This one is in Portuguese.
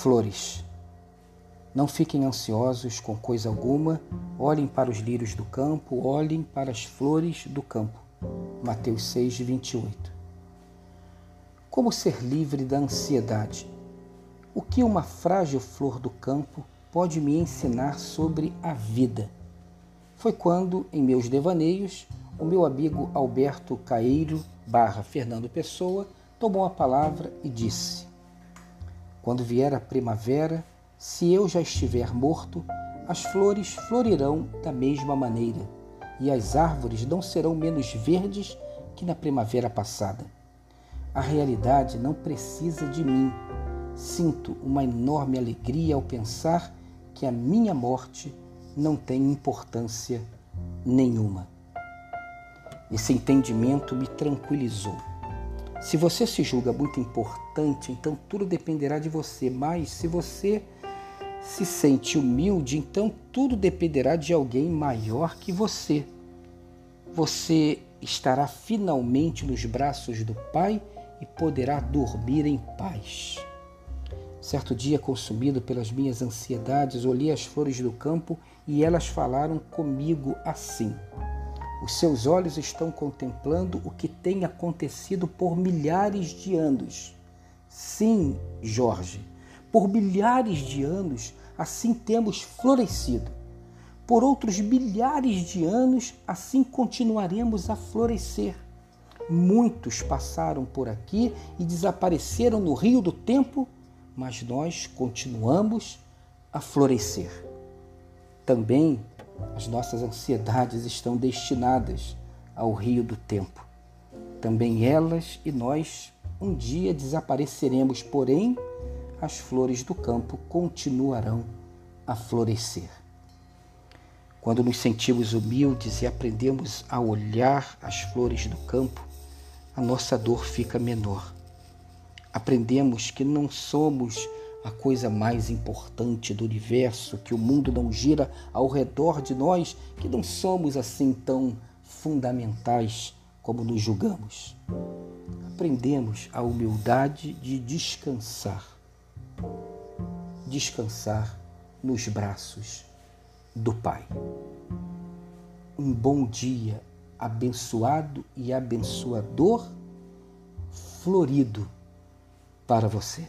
Flores. Não fiquem ansiosos com coisa alguma, olhem para os lírios do campo, olhem para as flores do campo. Mateus 6, 28. Como ser livre da ansiedade? O que uma frágil flor do campo pode me ensinar sobre a vida? Foi quando, em meus devaneios, o meu amigo Alberto Caeiro barra Fernando Pessoa tomou a palavra e disse: Quando vier a primavera, se eu já estiver morto, as flores florirão da mesma maneira, e as árvores não serão menos verdes que na primavera passada. A realidade não precisa de mim. Sinto uma enorme alegria ao pensar que a minha morte não tem importância nenhuma. Esse entendimento me tranquilizou. Se você se julga muito importante, então tudo dependerá de você, mas se você se sente humilde, então tudo dependerá de alguém maior que você. Você estará finalmente nos braços do Pai e poderá dormir em paz. Certo dia, consumido pelas minhas ansiedades, olhei as flores do campo e elas falaram comigo assim: Os seus olhos estão contemplando o que tem acontecido por milhares de anos. Sim, Jorge, por milhares de anos assim temos florescido. Por outros milhares de anos, assim continuaremos a florescer. Muitos passaram por aqui e desapareceram no rio do tempo, mas nós continuamos a florescer. Também as nossas ansiedades estão destinadas ao rio do tempo. Também elas e nós um dia desapareceremos, porém as flores do campo continuarão a florescer. Quando nos sentimos humildes e aprendemos a olhar as flores do campo, a nossa dor fica menor. Aprendemos que não somos a coisa mais importante do universo, que o mundo não gira ao redor de nós, que não somos assim tão fundamentais como nos julgamos. Aprendemos a humildade de descansar descansar nos braços do Pai. Um bom dia abençoado e abençoador, florido para você.